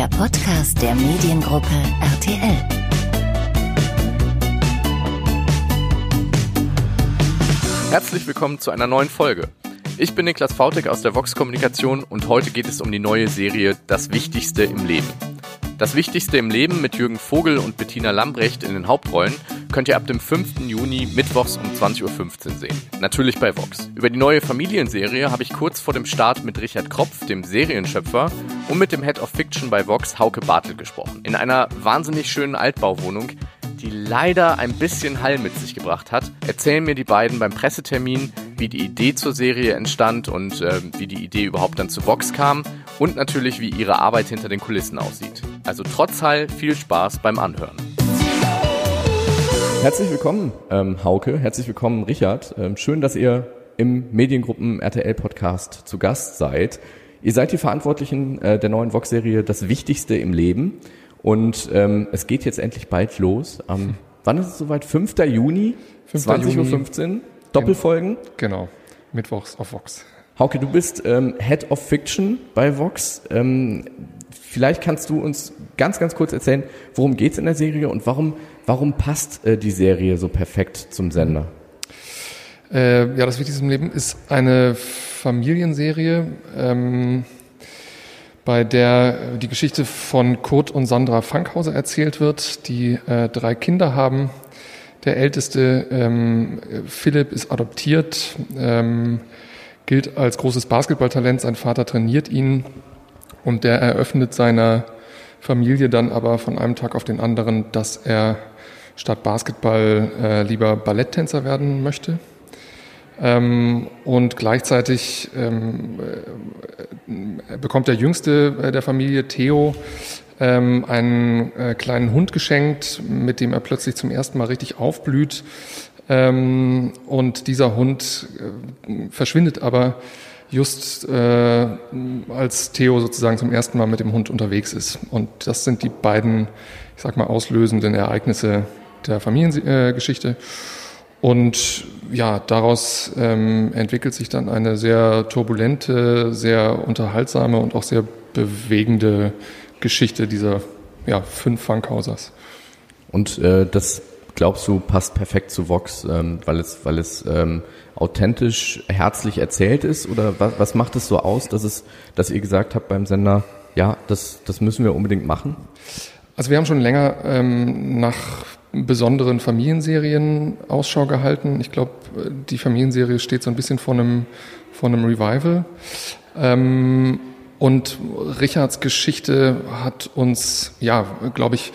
der Podcast der Mediengruppe RTL. Herzlich willkommen zu einer neuen Folge. Ich bin Niklas Fautek aus der Vox Kommunikation und heute geht es um die neue Serie Das Wichtigste im Leben. Das Wichtigste im Leben mit Jürgen Vogel und Bettina Lambrecht in den Hauptrollen könnt ihr ab dem 5. Juni mittwochs um 20.15 Uhr sehen. Natürlich bei Vox. Über die neue Familienserie habe ich kurz vor dem Start mit Richard Kropf, dem Serienschöpfer, und mit dem Head of Fiction bei Vox, Hauke Bartel, gesprochen. In einer wahnsinnig schönen Altbauwohnung, die leider ein bisschen Hall mit sich gebracht hat, erzählen mir die beiden beim Pressetermin, wie die Idee zur Serie entstand und äh, wie die Idee überhaupt dann zu Vox kam und natürlich, wie ihre Arbeit hinter den Kulissen aussieht. Also trotz Hall viel Spaß beim Anhören. Herzlich willkommen, ähm, Hauke. Herzlich willkommen, Richard. Ähm, schön, dass ihr im Mediengruppen RTL Podcast zu Gast seid. Ihr seid die Verantwortlichen äh, der neuen Vox-Serie Das Wichtigste im Leben. Und ähm, es geht jetzt endlich bald los. Am, wann ist es soweit? 5. Juni, 20.15 Uhr. Doppelfolgen. Genau, mittwochs auf Vox. Hauke, du bist ähm, Head of Fiction bei Vox. Ähm, vielleicht kannst du uns ganz, ganz kurz erzählen, worum geht's in der Serie und warum, warum passt äh, die Serie so perfekt zum Sender? Äh, ja, das Wichtigste im Leben ist eine Familienserie, ähm, bei der die Geschichte von Kurt und Sandra Fankhauser erzählt wird, die äh, drei Kinder haben. Der älteste, ähm, Philipp, ist adoptiert, ähm, gilt als großes Basketballtalent. Sein Vater trainiert ihn und der eröffnet seiner Familie dann aber von einem Tag auf den anderen, dass er statt Basketball äh, lieber Balletttänzer werden möchte. Ähm, und gleichzeitig ähm, äh, bekommt der Jüngste äh, der Familie, Theo, ähm, einen äh, kleinen Hund geschenkt, mit dem er plötzlich zum ersten Mal richtig aufblüht. Ähm, und dieser Hund äh, verschwindet aber just äh, als Theo sozusagen zum ersten Mal mit dem Hund unterwegs ist. Und das sind die beiden, ich sag mal, auslösenden Ereignisse der Familiengeschichte. Und ja, daraus ähm, entwickelt sich dann eine sehr turbulente, sehr unterhaltsame und auch sehr bewegende Geschichte dieser ja, fünf Funkhausers. Und äh, das glaubst du passt perfekt zu Vox, ähm, weil es, weil es ähm, authentisch, herzlich erzählt ist? Oder was, was macht es so aus, dass es, dass ihr gesagt habt beim Sender, ja, das, das müssen wir unbedingt machen? Also wir haben schon länger ähm, nach besonderen Familienserien Ausschau gehalten. Ich glaube, die Familienserie steht so ein bisschen vor einem, vor einem Revival. Ähm, und Richards Geschichte hat uns, ja, glaube ich,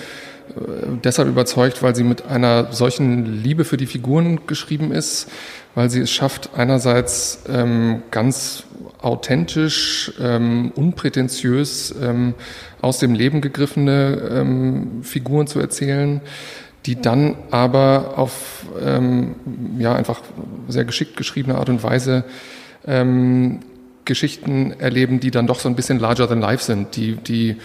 deshalb überzeugt, weil sie mit einer solchen Liebe für die Figuren geschrieben ist, weil sie es schafft, einerseits ähm, ganz authentisch, ähm, unprätentiös ähm, aus dem Leben gegriffene ähm, Figuren zu erzählen, die dann aber auf ähm, ja einfach sehr geschickt geschriebene Art und Weise ähm, Geschichten erleben, die dann doch so ein bisschen larger than life sind, die die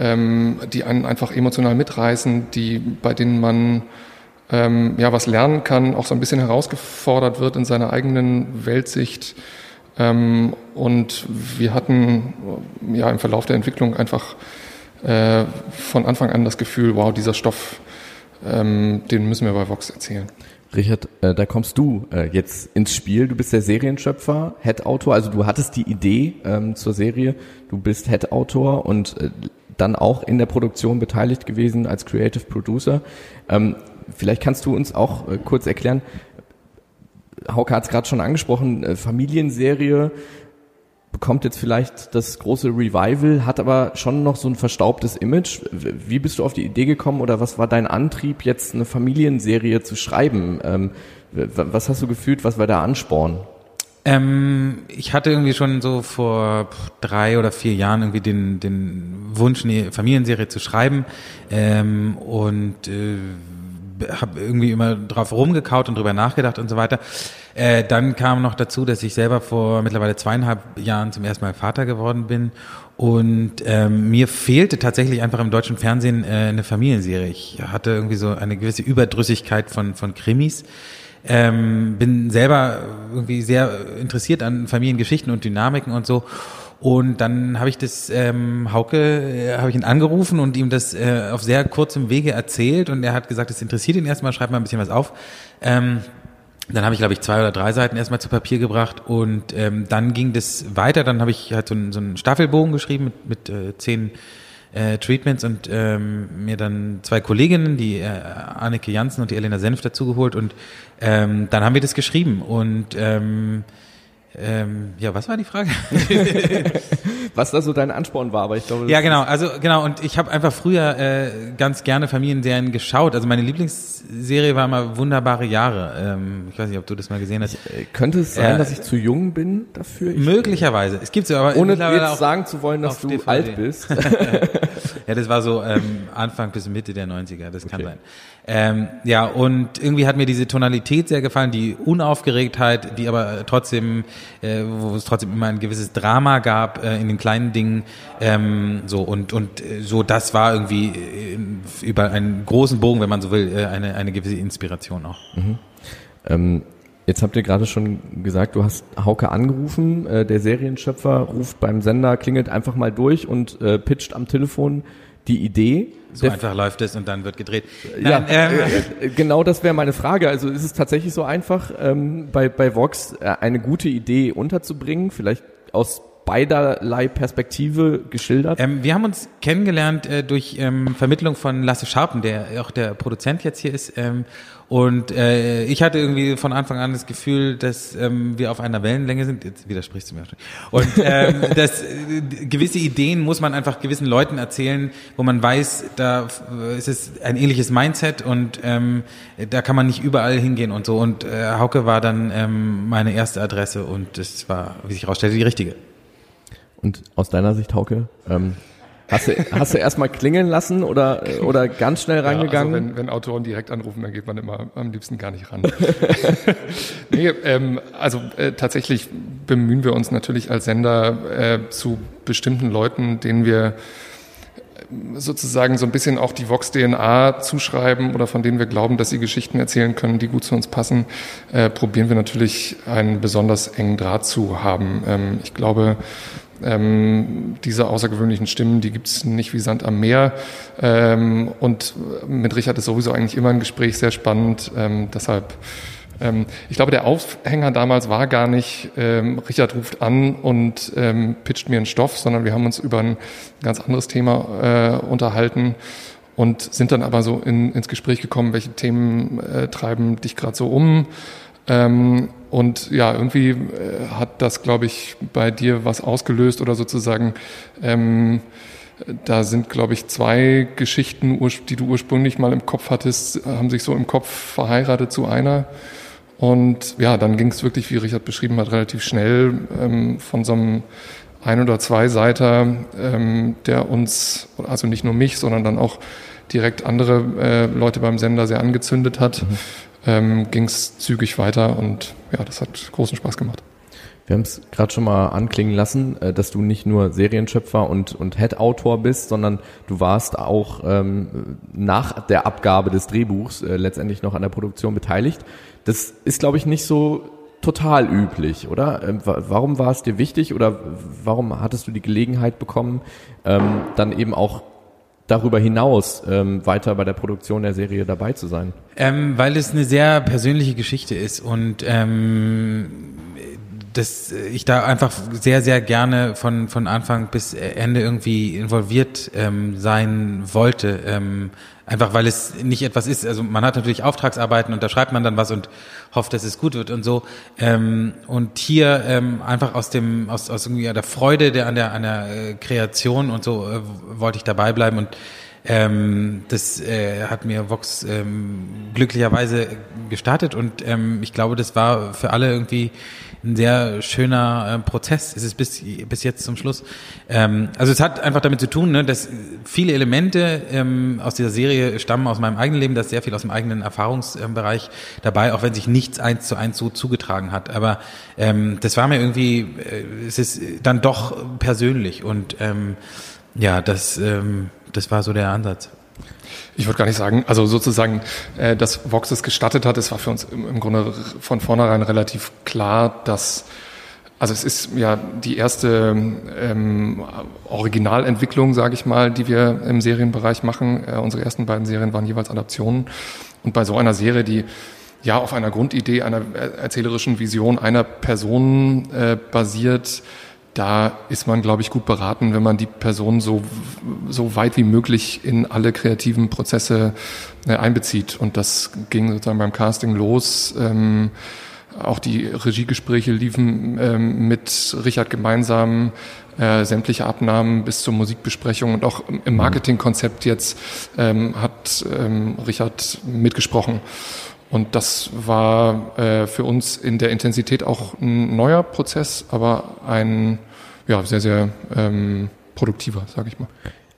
ähm, die einen einfach emotional mitreißen, die bei denen man ähm, ja was lernen kann, auch so ein bisschen herausgefordert wird in seiner eigenen Weltsicht. Ähm, und wir hatten ja im Verlauf der Entwicklung einfach äh, von Anfang an das Gefühl, wow, dieser Stoff ähm, den müssen wir bei Vox erzählen. Richard, äh, da kommst du äh, jetzt ins Spiel. Du bist der Serienschöpfer, Head-Autor, also du hattest die Idee ähm, zur Serie, du bist Head-Autor und äh, dann auch in der Produktion beteiligt gewesen als Creative Producer. Ähm, vielleicht kannst du uns auch äh, kurz erklären, Hauke hat es gerade schon angesprochen, äh, Familienserie, bekommt jetzt vielleicht das große Revival, hat aber schon noch so ein verstaubtes Image. Wie bist du auf die Idee gekommen oder was war dein Antrieb, jetzt eine Familienserie zu schreiben? Ähm, was hast du gefühlt, was war der Ansporn? Ähm, ich hatte irgendwie schon so vor drei oder vier Jahren irgendwie den, den Wunsch, eine Familienserie zu schreiben ähm, und äh, habe irgendwie immer drauf rumgekaut und drüber nachgedacht und so weiter. Äh, dann kam noch dazu, dass ich selber vor mittlerweile zweieinhalb Jahren zum ersten Mal Vater geworden bin und ähm, mir fehlte tatsächlich einfach im deutschen Fernsehen äh, eine Familienserie. Ich hatte irgendwie so eine gewisse Überdrüssigkeit von von Krimis. Ähm, bin selber irgendwie sehr interessiert an Familiengeschichten und Dynamiken und so Und dann habe ich das ähm, Hauke, äh, habe ich ihn angerufen und ihm das äh, auf sehr kurzem Wege erzählt und er hat gesagt, es interessiert ihn erstmal, schreib mal ein bisschen was auf. Ähm, dann habe ich, glaube ich, zwei oder drei Seiten erstmal zu Papier gebracht und ähm, dann ging das weiter. Dann habe ich halt so, einen, so einen Staffelbogen geschrieben mit, mit äh, zehn äh, Treatments und ähm, mir dann zwei Kolleginnen, die äh, Anneke Janssen und die Elena Senf dazugeholt und ähm, dann haben wir das geschrieben und ähm, ähm, ja, was war die Frage? was da so dein Ansporn war, aber ich glaube. Ja, genau, also genau, und ich habe einfach früher äh, ganz gerne Familienserien geschaut. Also meine Lieblingsserie war immer Wunderbare Jahre. Ähm, ich weiß nicht, ob du das mal gesehen hast. Ich, äh, könnte es sein, äh, dass ich zu jung bin dafür? Ich, möglicherweise. Es gibt so, aber ohne jetzt sagen zu wollen, dass du DVD. alt bist. ja, das war so ähm, Anfang bis Mitte der 90er, das okay. kann sein. Ähm, ja, und irgendwie hat mir diese Tonalität sehr gefallen, die Unaufgeregtheit, die aber trotzdem, äh, wo es trotzdem immer ein gewisses Drama gab äh, in den kleinen Dingen. Ähm, so und und äh, so, das war irgendwie äh, über einen großen Bogen, wenn man so will, äh, eine eine gewisse Inspiration auch. Mhm. Ähm Jetzt habt ihr gerade schon gesagt, du hast Hauke angerufen. Äh, der Serienschöpfer ruft beim Sender, klingelt einfach mal durch und äh, pitcht am Telefon die Idee. So einfach läuft es und dann wird gedreht. Nein, ja, ähm, äh, genau das wäre meine Frage. Also ist es tatsächlich so einfach, ähm, bei, bei Vox eine gute Idee unterzubringen, vielleicht aus beiderlei Perspektive geschildert? Ähm, wir haben uns kennengelernt äh, durch ähm, Vermittlung von Lasse Scharpen, der auch der Produzent jetzt hier ist. Ähm, und äh, ich hatte irgendwie von Anfang an das Gefühl, dass ähm, wir auf einer Wellenlänge sind. Jetzt widersprichst du mir schon. Und ähm, dass äh, gewisse Ideen muss man einfach gewissen Leuten erzählen, wo man weiß, da ist es ein ähnliches Mindset und ähm, da kann man nicht überall hingehen und so. Und äh, Hauke war dann ähm, meine erste Adresse und das war, wie sich herausstellte, die richtige. Und aus deiner Sicht, Hauke, ähm, Hast du, hast du erstmal klingeln lassen oder, oder ganz schnell reingegangen? Ja, also wenn, wenn Autoren direkt anrufen, dann geht man immer am liebsten gar nicht ran. nee, ähm, also äh, tatsächlich bemühen wir uns natürlich als Sender äh, zu bestimmten Leuten, denen wir äh, sozusagen so ein bisschen auch die Vox-DNA zuschreiben oder von denen wir glauben, dass sie Geschichten erzählen können, die gut zu uns passen, äh, probieren wir natürlich einen besonders engen Draht zu haben. Ähm, ich glaube, ähm, diese außergewöhnlichen Stimmen, die gibt's nicht wie Sand am Meer. Ähm, und mit Richard ist sowieso eigentlich immer ein Gespräch sehr spannend. Ähm, deshalb, ähm, ich glaube, der Aufhänger damals war gar nicht, ähm, Richard ruft an und ähm, pitcht mir einen Stoff, sondern wir haben uns über ein ganz anderes Thema äh, unterhalten und sind dann aber so in, ins Gespräch gekommen, welche Themen äh, treiben dich gerade so um. Ähm, und ja, irgendwie äh, hat das, glaube ich, bei dir was ausgelöst oder sozusagen, ähm, da sind, glaube ich, zwei Geschichten, die du ursprünglich mal im Kopf hattest, haben sich so im Kopf verheiratet zu einer. Und ja, dann ging es wirklich, wie Richard beschrieben hat, relativ schnell ähm, von so einem ein- oder zwei Seiter, ähm, der uns, also nicht nur mich, sondern dann auch direkt andere äh, Leute beim Sender sehr angezündet hat. Mhm ähm, ging es zügig weiter und ja, das hat großen Spaß gemacht. Wir haben es gerade schon mal anklingen lassen, äh, dass du nicht nur Serienschöpfer und, und Head-Autor bist, sondern du warst auch ähm, nach der Abgabe des Drehbuchs äh, letztendlich noch an der Produktion beteiligt. Das ist, glaube ich, nicht so total üblich, oder? Ähm, warum war es dir wichtig oder warum hattest du die Gelegenheit bekommen, ähm, dann eben auch darüber hinaus ähm, weiter bei der Produktion der Serie dabei zu sein? Ähm, weil es eine sehr persönliche Geschichte ist und ähm, dass ich da einfach sehr, sehr gerne von, von Anfang bis Ende irgendwie involviert ähm, sein wollte. Ähm, einfach weil es nicht etwas ist. Also man hat natürlich Auftragsarbeiten und da schreibt man dann was und hofft, dass es gut wird und so. Ähm, und hier ähm, einfach aus dem, aus, aus irgendwie der Freude der an der an der äh, Kreation und so äh, wollte ich dabei bleiben und ähm, das äh, hat mir Vox ähm, glücklicherweise gestartet und ähm, ich glaube, das war für alle irgendwie ein sehr schöner äh, Prozess. Es ist bis, bis jetzt zum Schluss. Ähm, also es hat einfach damit zu tun, ne, dass viele Elemente ähm, aus dieser Serie stammen aus meinem eigenen Leben, da ist sehr viel aus dem eigenen Erfahrungsbereich dabei, auch wenn sich nichts eins zu eins so zugetragen hat. Aber ähm, das war mir irgendwie, äh, es ist dann doch persönlich und ja, das das war so der Ansatz. Ich würde gar nicht sagen, also sozusagen, äh, dass Vox es gestattet hat, es war für uns im, im Grunde von vornherein relativ klar, dass Also es ist ja die erste ähm, Originalentwicklung, sage ich mal, die wir im Serienbereich machen. Äh, unsere ersten beiden Serien waren jeweils Adaptionen. Und bei so einer Serie, die ja auf einer Grundidee, einer erzählerischen Vision einer Person äh, basiert, da ist man, glaube ich, gut beraten, wenn man die Person so, so weit wie möglich in alle kreativen Prozesse äh, einbezieht. Und das ging sozusagen beim Casting los. Ähm, auch die Regiegespräche liefen ähm, mit Richard gemeinsam, äh, sämtliche Abnahmen bis zur Musikbesprechung und auch im Marketingkonzept jetzt ähm, hat ähm, Richard mitgesprochen. Und das war äh, für uns in der Intensität auch ein neuer Prozess, aber ein ja, sehr, sehr ähm, produktiver, sage ich mal.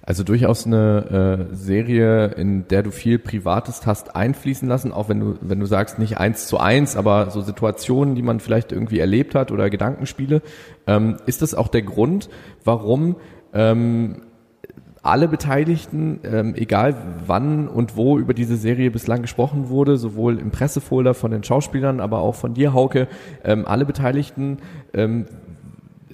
Also durchaus eine äh, Serie, in der du viel Privates hast einfließen lassen, auch wenn du, wenn du sagst, nicht eins zu eins, aber so Situationen, die man vielleicht irgendwie erlebt hat oder Gedankenspiele. Ähm, ist das auch der Grund, warum ähm, alle Beteiligten, ähm, egal wann und wo über diese Serie bislang gesprochen wurde, sowohl im Pressefolder von den Schauspielern, aber auch von dir, Hauke, ähm, alle Beteiligten ähm,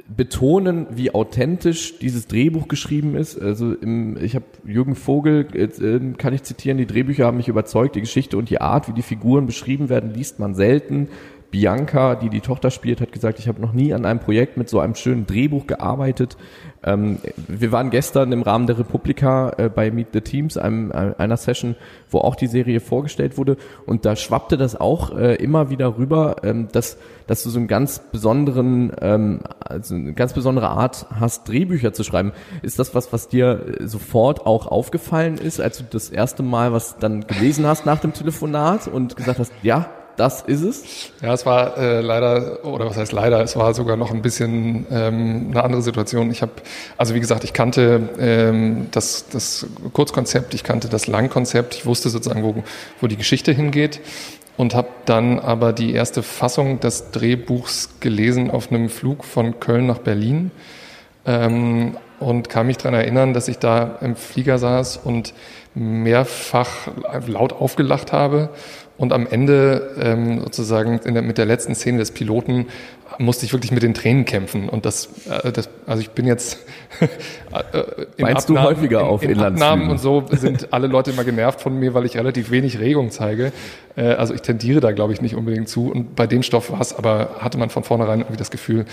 betonen, wie authentisch dieses Drehbuch geschrieben ist. Also im, ich habe Jürgen Vogel, äh, kann ich zitieren, die Drehbücher haben mich überzeugt, die Geschichte und die Art, wie die Figuren beschrieben werden, liest man selten. Bianca, die die Tochter spielt, hat gesagt, ich habe noch nie an einem Projekt mit so einem schönen Drehbuch gearbeitet. Ähm, wir waren gestern im Rahmen der Republika äh, bei Meet the Teams, einem, äh, einer Session, wo auch die Serie vorgestellt wurde und da schwappte das auch äh, immer wieder rüber, ähm, dass, dass du so einen ganz besonderen, ähm, also eine ganz besondere Art hast, Drehbücher zu schreiben. Ist das was, was dir äh, sofort auch aufgefallen ist, als du das erste Mal was dann gelesen hast nach dem Telefonat und gesagt hast, ja, das ist es? Ja, es war äh, leider, oder was heißt leider, es war sogar noch ein bisschen ähm, eine andere Situation. Ich habe, also wie gesagt, ich kannte ähm, das, das Kurzkonzept, ich kannte das Langkonzept, ich wusste sozusagen, wo, wo die Geschichte hingeht und habe dann aber die erste Fassung des Drehbuchs gelesen auf einem Flug von Köln nach Berlin ähm, und kann mich daran erinnern, dass ich da im Flieger saß und mehrfach laut aufgelacht habe und am Ende ähm, sozusagen der, mit der letzten Szene des Piloten musste ich wirklich mit den Tränen kämpfen. Und das, äh, das also ich bin jetzt äh, Meinst Abnahmen, du häufiger auf in, in Abnahmen und so sind alle Leute immer genervt von mir, weil ich relativ wenig Regung zeige. Äh, also ich tendiere da, glaube ich, nicht unbedingt zu. Und bei dem Stoff war es, aber hatte man von vornherein irgendwie das Gefühl,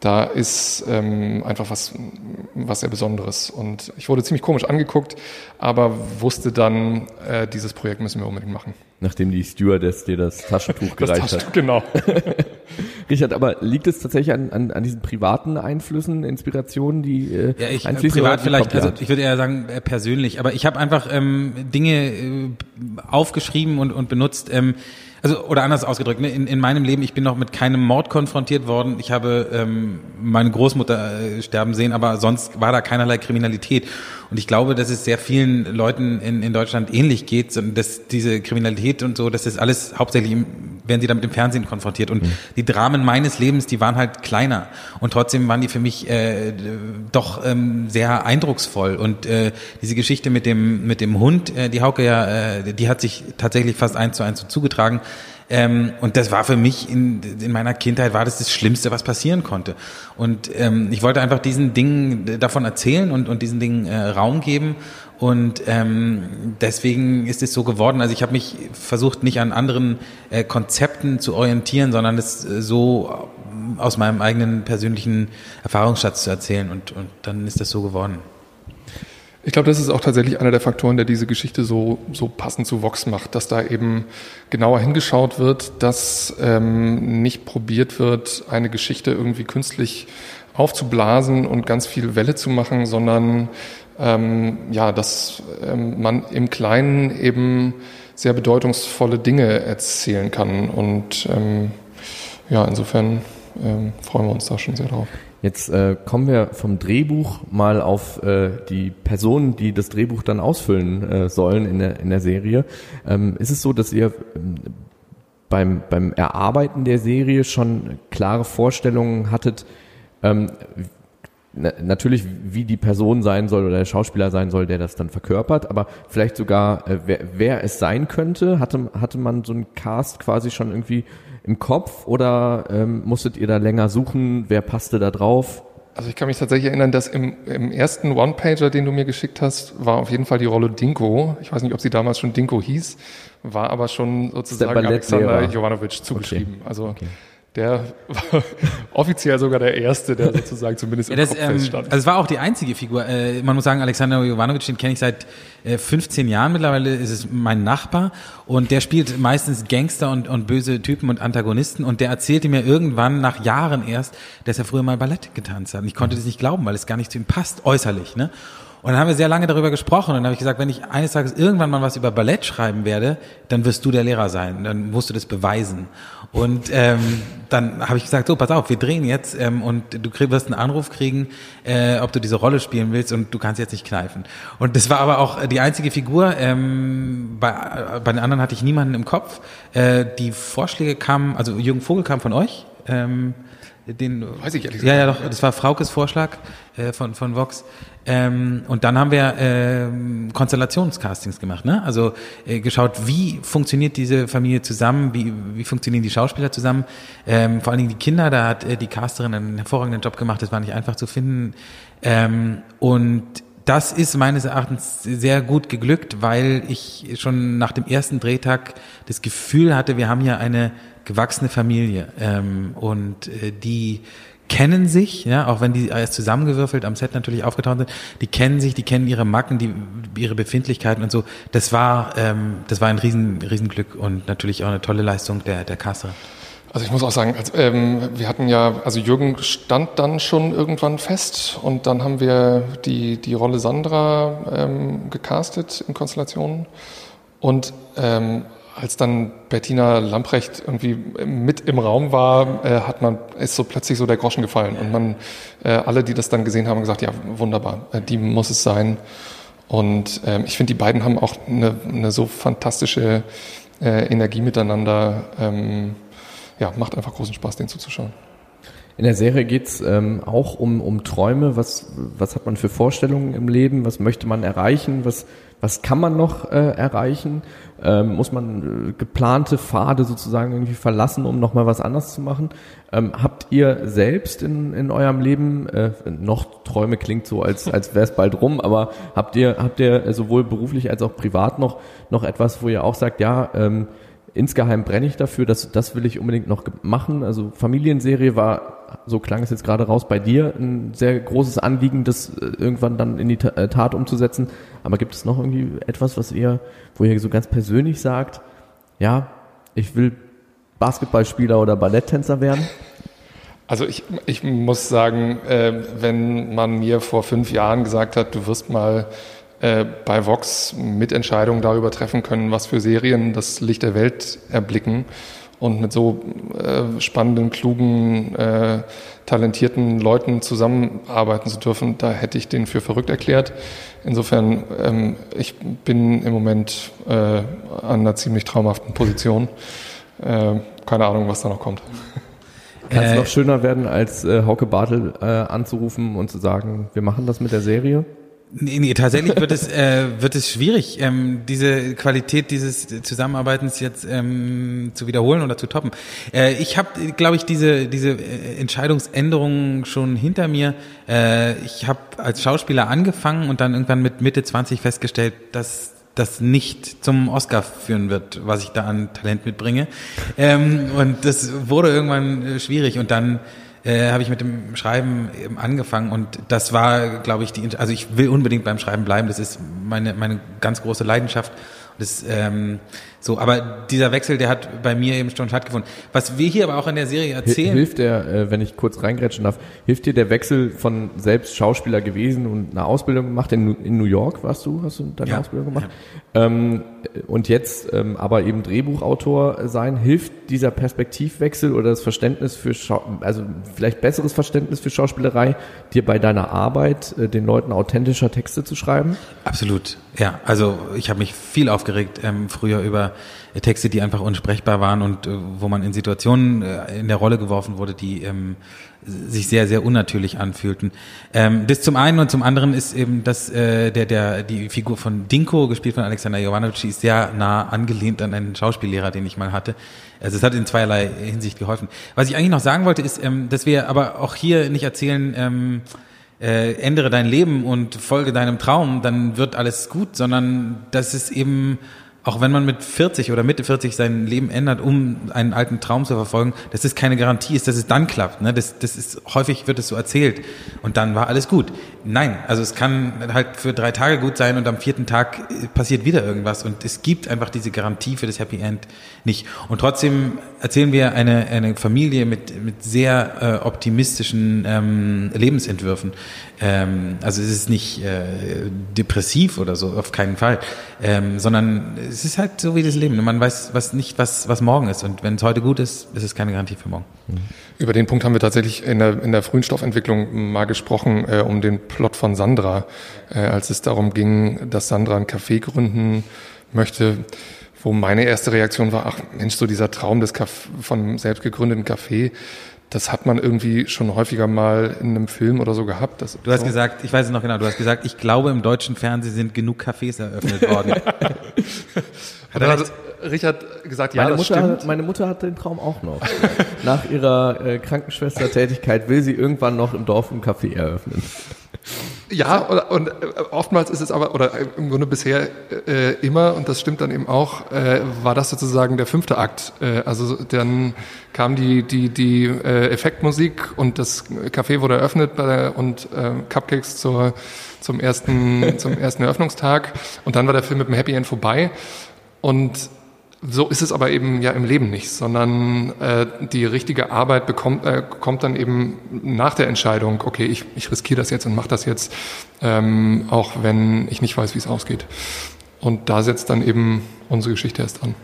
da ist ähm, einfach was, was sehr Besonderes. Und ich wurde ziemlich komisch angeguckt, aber wusste dann, äh, dieses Projekt müssen wir unbedingt machen. Nachdem die Stewardess dir das Taschentuch gereicht das Taschentuch, hat. Genau. Richard, aber liegt es tatsächlich an, an, an diesen privaten Einflüssen, Inspirationen, die äh, ja, ich, einfließen? Privat vielleicht, also ich würde eher sagen äh, persönlich, aber ich habe einfach ähm, Dinge äh, aufgeschrieben und, und benutzt, ähm, also oder anders ausgedrückt, ne, in, in meinem Leben, ich bin noch mit keinem Mord konfrontiert worden. Ich habe ähm, meine Großmutter äh, sterben sehen, aber sonst war da keinerlei Kriminalität. Und ich glaube, dass es sehr vielen Leuten in, in Deutschland ähnlich geht, dass diese Kriminalität und so, dass das alles hauptsächlich im, werden sie damit im Fernsehen konfrontiert. Und mhm. die Dramen meines Lebens, die waren halt kleiner. Und trotzdem waren die für mich äh, doch ähm, sehr eindrucksvoll. Und äh, diese Geschichte mit dem, mit dem Hund, äh, die Hauke ja, äh, die hat sich tatsächlich fast eins zu eins so zugetragen. Ähm, und das war für mich in, in meiner Kindheit war das das Schlimmste, was passieren konnte. Und ähm, ich wollte einfach diesen Dingen davon erzählen und, und diesen Dingen äh, Raum geben. Und ähm, deswegen ist es so geworden. Also ich habe mich versucht, nicht an anderen äh, Konzepten zu orientieren, sondern es äh, so aus meinem eigenen persönlichen Erfahrungsschatz zu erzählen. Und, und dann ist das so geworden. Ich glaube, das ist auch tatsächlich einer der Faktoren, der diese Geschichte so, so passend zu Vox macht, dass da eben genauer hingeschaut wird, dass ähm, nicht probiert wird, eine Geschichte irgendwie künstlich aufzublasen und ganz viel Welle zu machen, sondern ähm, ja, dass ähm, man im Kleinen eben sehr bedeutungsvolle Dinge erzählen kann. Und ähm, ja, insofern ähm, freuen wir uns da schon sehr drauf. Jetzt äh, kommen wir vom Drehbuch mal auf äh, die Personen, die das Drehbuch dann ausfüllen äh, sollen in der, in der Serie. Ähm, ist es so, dass ihr ähm, beim, beim Erarbeiten der Serie schon klare Vorstellungen hattet, ähm, na, natürlich wie die Person sein soll oder der Schauspieler sein soll, der das dann verkörpert, aber vielleicht sogar, äh, wer, wer es sein könnte? Hatte, hatte man so einen Cast quasi schon irgendwie im Kopf oder ähm, musstet ihr da länger suchen? Wer passte da drauf? Also ich kann mich tatsächlich erinnern, dass im, im ersten One-Pager, den du mir geschickt hast, war auf jeden Fall die Rolle Dinko. Ich weiß nicht, ob sie damals schon Dinko hieß, war aber schon sozusagen Alexander Jovanovic zugeschrieben. Okay. Also okay. Der war offiziell sogar der Erste, der sozusagen zumindest im ja, das, Kopf ähm, stand. Also es war auch die einzige Figur. Äh, man muss sagen, Alexander Jovanovic, den kenne ich seit äh, 15 Jahren mittlerweile, ist es mein Nachbar und der spielt meistens Gangster und, und böse Typen und Antagonisten und der erzählte mir irgendwann nach Jahren erst, dass er früher mal Ballett getanzt hat. Und ich konnte das nicht glauben, weil es gar nicht zu ihm passt, äußerlich. Ne? Und dann haben wir sehr lange darüber gesprochen und dann habe ich gesagt, wenn ich eines Tages irgendwann mal was über Ballett schreiben werde, dann wirst du der Lehrer sein. Dann musst du das beweisen. Und ähm, dann habe ich gesagt, so, pass auf, wir drehen jetzt ähm, und du krieg, wirst einen Anruf kriegen, äh, ob du diese Rolle spielen willst und du kannst jetzt nicht kneifen. Und das war aber auch die einzige Figur. Ähm, bei, bei den anderen hatte ich niemanden im Kopf. Äh, die Vorschläge kamen, also Jürgen Vogel kam von euch. Ähm, den, Weiß ich ehrlich gesagt. Ja, ja, doch, das war Fraukes Vorschlag äh, von, von Vox. Ähm, und dann haben wir äh, Konstellationscastings gemacht, ne? Also äh, geschaut, wie funktioniert diese Familie zusammen, wie, wie funktionieren die Schauspieler zusammen, ähm, vor allen Dingen die Kinder, da hat äh, die Casterin einen hervorragenden Job gemacht, das war nicht einfach zu finden. Ähm, und das ist meines Erachtens sehr gut geglückt, weil ich schon nach dem ersten Drehtag das Gefühl hatte, wir haben hier eine gewachsene Familie ähm, und äh, die kennen sich, ja, auch wenn die erst zusammengewürfelt am Set natürlich aufgetaucht sind, die kennen sich, die kennen ihre Macken, die, ihre Befindlichkeiten und so. Das war, ähm, das war ein riesen, Riesenglück und natürlich auch eine tolle Leistung der, der Caster. Also ich muss auch sagen, also, ähm, wir hatten ja, also Jürgen stand dann schon irgendwann fest und dann haben wir die, die Rolle Sandra ähm, gecastet in Konstellationen und ähm, als dann Bettina Lamprecht irgendwie mit im Raum war, äh, hat man ist so plötzlich so der Groschen gefallen und man äh, alle, die das dann gesehen haben, gesagt, ja wunderbar, äh, die muss es sein. Und ähm, ich finde, die beiden haben auch eine, eine so fantastische äh, Energie miteinander. Ähm, ja, macht einfach großen Spaß, den zuzuschauen. In der Serie geht's ähm, auch um, um Träume. Was, was hat man für Vorstellungen im Leben? Was möchte man erreichen? Was, was kann man noch äh, erreichen? Ähm, muss man äh, geplante Pfade sozusagen irgendwie verlassen, um nochmal was anderes zu machen? Ähm, habt ihr selbst in, in eurem Leben, äh, noch Träume klingt so, als, als wäre es bald rum, aber habt ihr, habt ihr sowohl beruflich als auch privat noch, noch etwas, wo ihr auch sagt, ja, ähm, insgeheim brenne ich dafür, dass das will ich unbedingt noch machen. Also Familienserie war, so klang es jetzt gerade raus, bei dir ein sehr großes Anliegen, das äh, irgendwann dann in die äh, Tat umzusetzen. Aber gibt es noch irgendwie etwas, was ihr, wo ihr so ganz persönlich sagt, ja, ich will Basketballspieler oder Balletttänzer werden? Also ich, ich muss sagen, äh, wenn man mir vor fünf Jahren gesagt hat, du wirst mal äh, bei Vox Mitentscheidungen darüber treffen können, was für Serien das Licht der Welt erblicken und mit so äh, spannenden, klugen, äh, talentierten Leuten zusammenarbeiten zu dürfen, da hätte ich den für verrückt erklärt. Insofern, ähm, ich bin im Moment äh, an einer ziemlich traumhaften Position. Äh, keine Ahnung, was da noch kommt. Kann es noch schöner werden, als äh, Hauke Bartel äh, anzurufen und zu sagen, wir machen das mit der Serie? Nee, nee, tatsächlich wird es, äh, wird es schwierig, ähm, diese Qualität dieses Zusammenarbeitens jetzt ähm, zu wiederholen oder zu toppen. Äh, ich habe, glaube ich, diese, diese äh, Entscheidungsänderungen schon hinter mir. Äh, ich habe als Schauspieler angefangen und dann irgendwann mit Mitte 20 festgestellt, dass das nicht zum Oscar führen wird, was ich da an Talent mitbringe. Ähm, und das wurde irgendwann äh, schwierig und dann äh, habe ich mit dem Schreiben eben angefangen und das war, glaube ich, die, also ich will unbedingt beim Schreiben bleiben. Das ist meine meine ganz große Leidenschaft. Das, ähm, so, aber dieser Wechsel, der hat bei mir eben schon stattgefunden. Was wir hier aber auch in der Serie erzählen. Hilft der, äh, wenn ich kurz reingrätschen darf, hilft dir der Wechsel von selbst Schauspieler gewesen und eine Ausbildung gemacht? In, in New York warst du, hast du deine ja, Ausbildung gemacht? Ja. Ähm, und jetzt ähm, aber eben Drehbuchautor sein, hilft dieser Perspektivwechsel oder das Verständnis für, Schau also vielleicht besseres Verständnis für Schauspielerei, dir bei deiner Arbeit äh, den Leuten authentischer Texte zu schreiben? Absolut, ja. Also ich habe mich viel aufgeregt ähm, früher über Texte, die einfach unsprechbar waren und äh, wo man in Situationen äh, in der Rolle geworfen wurde, die ähm, sich sehr, sehr unnatürlich anfühlten. Ähm, das zum einen und zum anderen ist eben, dass äh, der, der, die Figur von Dinko, gespielt von Alexander Jovanovic, ist sehr nah angelehnt an einen Schauspiellehrer, den ich mal hatte. Also es hat in zweierlei Hinsicht geholfen. Was ich eigentlich noch sagen wollte, ist, ähm, dass wir aber auch hier nicht erzählen, ähm, äh, ändere dein Leben und folge deinem Traum, dann wird alles gut, sondern dass es eben auch wenn man mit 40 oder Mitte 40 sein Leben ändert, um einen alten Traum zu verfolgen, dass es keine Garantie ist, dass es dann klappt. Ne? Das, das ist häufig wird es so erzählt und dann war alles gut. Nein, also es kann halt für drei Tage gut sein und am vierten Tag äh, passiert wieder irgendwas und es gibt einfach diese Garantie für das Happy End nicht. Und trotzdem erzählen wir eine, eine Familie mit, mit sehr äh, optimistischen ähm, Lebensentwürfen. Ähm, also es ist nicht äh, depressiv oder so, auf keinen Fall, ähm, sondern es ist halt so wie das Leben. Man weiß was nicht, was, was morgen ist. Und wenn es heute gut ist, ist es keine Garantie für morgen. Mhm. Über den Punkt haben wir tatsächlich in der, in der frühen Stoffentwicklung mal gesprochen, äh, um den Plot von Sandra, äh, als es darum ging, dass Sandra ein Café gründen möchte, wo meine erste Reaktion war, ach Mensch, so dieser Traum des Caf von selbst gegründeten Café, das hat man irgendwie schon häufiger mal in einem Film oder so gehabt. du hast so. gesagt, ich weiß es noch genau, du hast gesagt, ich glaube, im deutschen Fernsehen sind genug Cafés eröffnet worden. hat er Richard gesagt, ja, meine das Mutter, stimmt. Meine Mutter hat den Traum auch noch. Nach ihrer äh, Krankenschwestertätigkeit will sie irgendwann noch im Dorf ein Café eröffnen. Ja, oder, und äh, oftmals ist es aber, oder im Grunde bisher äh, immer, und das stimmt dann eben auch, äh, war das sozusagen der fünfte Akt. Äh, also dann kam die, die, die äh, Effektmusik und das Café wurde eröffnet bei der, und äh, Cupcakes zur, zum, ersten, zum ersten Eröffnungstag. Und dann war der Film mit dem Happy End vorbei. Und so ist es aber eben ja im Leben nicht, sondern äh, die richtige Arbeit bekommt, äh, kommt dann eben nach der Entscheidung, okay, ich, ich riskiere das jetzt und mache das jetzt, ähm, auch wenn ich nicht weiß, wie es ausgeht. Und da setzt dann eben unsere Geschichte erst an.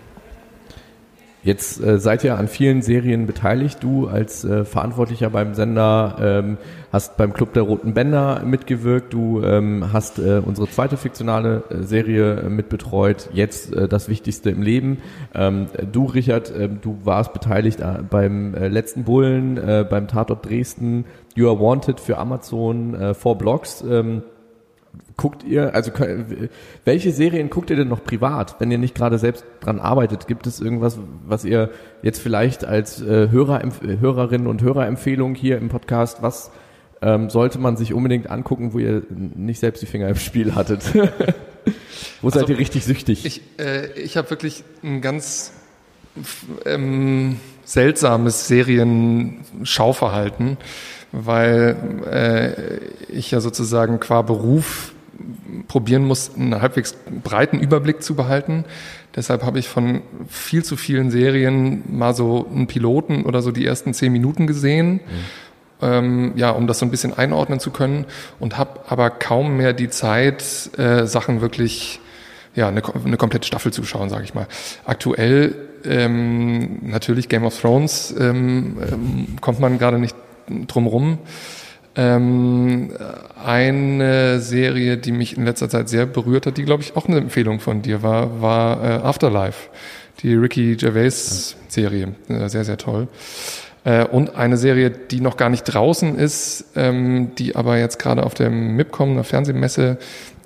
Jetzt äh, seid ihr an vielen Serien beteiligt. Du als äh, Verantwortlicher beim Sender ähm, hast beim Club der Roten Bänder mitgewirkt. Du ähm, hast äh, unsere zweite fiktionale äh, Serie mitbetreut. Jetzt äh, das Wichtigste im Leben. Ähm, du, Richard, äh, du warst beteiligt äh, beim äh, letzten Bullen, äh, beim Tatort Dresden. You are Wanted für Amazon, äh, Four Blocks. Ähm, guckt ihr, also welche Serien guckt ihr denn noch privat, wenn ihr nicht gerade selbst dran arbeitet? Gibt es irgendwas, was ihr jetzt vielleicht als äh, Hörer, Hörerinnen und Hörerempfehlung hier im Podcast, was ähm, sollte man sich unbedingt angucken, wo ihr nicht selbst die Finger im Spiel hattet? wo also, seid ihr richtig süchtig? Ich, äh, ich habe wirklich ein ganz ähm, seltsames Serien-Schauverhalten weil äh, ich ja sozusagen qua Beruf probieren muss, einen halbwegs breiten Überblick zu behalten. Deshalb habe ich von viel zu vielen Serien mal so einen Piloten oder so die ersten zehn Minuten gesehen. Mhm. Ähm, ja, um das so ein bisschen einordnen zu können und habe aber kaum mehr die Zeit, äh, Sachen wirklich, ja, eine, eine komplette Staffel zu schauen, sage ich mal. Aktuell ähm, natürlich Game of Thrones ähm, ähm, kommt man gerade nicht drumrum. Ähm, eine Serie, die mich in letzter Zeit sehr berührt hat, die glaube ich auch eine Empfehlung von dir war, war äh, Afterlife, die Ricky Gervais Serie, äh, sehr sehr toll. Äh, und eine Serie, die noch gar nicht draußen ist, ähm, die aber jetzt gerade auf der MIPCOM, einer Fernsehmesse,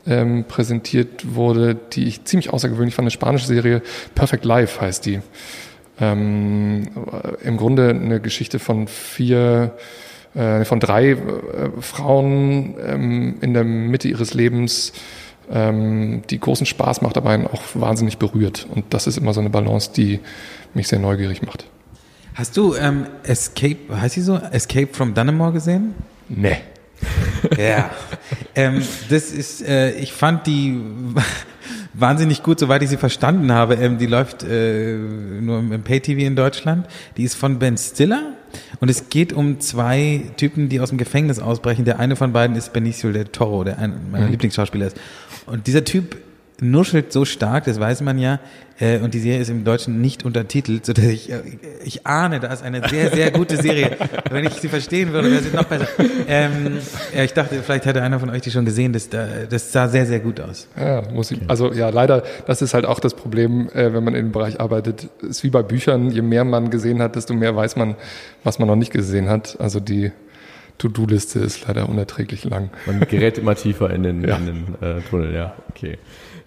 ähm, präsentiert wurde, die ich ziemlich außergewöhnlich fand, eine spanische Serie, Perfect Life heißt die ähm, im Grunde eine Geschichte von vier, äh, von drei äh, Frauen ähm, in der Mitte ihres Lebens, ähm, die großen Spaß macht, aber einen auch wahnsinnig berührt. Und das ist immer so eine Balance, die mich sehr neugierig macht. Hast du ähm, Escape, heißt sie so? Escape from Dunnemore gesehen? Nee. ja. ähm, das ist, äh, ich fand die wahnsinnig gut, soweit ich sie verstanden habe. Ähm, die läuft äh, nur im Pay-TV in Deutschland. Die ist von Ben Stiller und es geht um zwei Typen, die aus dem Gefängnis ausbrechen. Der eine von beiden ist Benicio del Toro, der einer meiner mhm. Lieblingsschauspieler ist. Und dieser Typ nuschelt so stark, das weiß man ja, äh, und die Serie ist im Deutschen nicht untertitelt, sodass ich, äh, ich ahne, da ist eine sehr, sehr gute Serie. Wenn ich sie verstehen würde, wäre sie noch besser. Ähm, ja, ich dachte, vielleicht hätte einer von euch die schon gesehen, das, das sah sehr, sehr gut aus. Ja, muss ich, also ja, leider, das ist halt auch das Problem, äh, wenn man in dem Bereich arbeitet, ist wie bei Büchern, je mehr man gesehen hat, desto mehr weiß man, was man noch nicht gesehen hat. Also die To-Do-Liste ist leider unerträglich lang. Man gerät immer tiefer in den, ja. in den äh, Tunnel, ja, okay.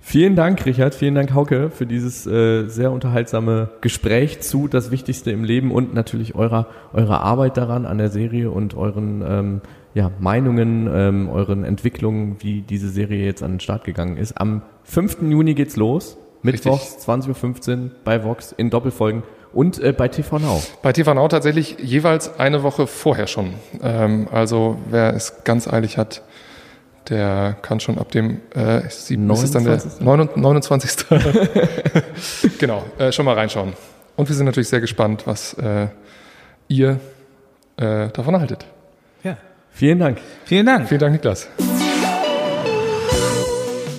Vielen Dank, Richard. Vielen Dank, Hauke, für dieses äh, sehr unterhaltsame Gespräch zu das Wichtigste im Leben und natürlich eurer, eurer Arbeit daran, an der Serie und euren ähm, ja, Meinungen, ähm, euren Entwicklungen, wie diese Serie jetzt an den Start gegangen ist. Am 5. Juni geht's los. Mittwochs, 20.15 Uhr bei Vox in Doppelfolgen und äh, bei TV Now. Bei TV Now tatsächlich jeweils eine Woche vorher schon. Ähm, also wer es ganz eilig hat, der kann schon ab dem äh, 7, 29. Ist dann der 29. genau, äh, schon mal reinschauen. Und wir sind natürlich sehr gespannt, was äh, ihr äh, davon haltet. Ja. Vielen Dank. Vielen Dank. Vielen Dank, Niklas.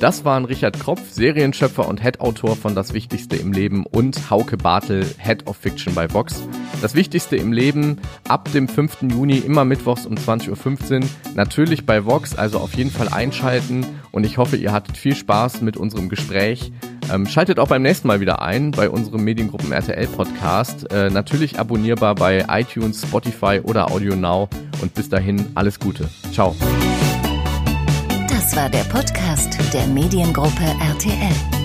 Das waren Richard Kropf, Serienschöpfer und Head-Autor von Das Wichtigste im Leben und Hauke Bartel, Head of Fiction bei Vox. Das Wichtigste im Leben ab dem 5. Juni immer mittwochs um 20.15 Uhr. Natürlich bei Vox, also auf jeden Fall einschalten und ich hoffe, ihr hattet viel Spaß mit unserem Gespräch. Ähm, schaltet auch beim nächsten Mal wieder ein bei unserem Mediengruppen RTL Podcast. Äh, natürlich abonnierbar bei iTunes, Spotify oder Audio Now und bis dahin alles Gute. Ciao. War der Podcast der Mediengruppe RTL.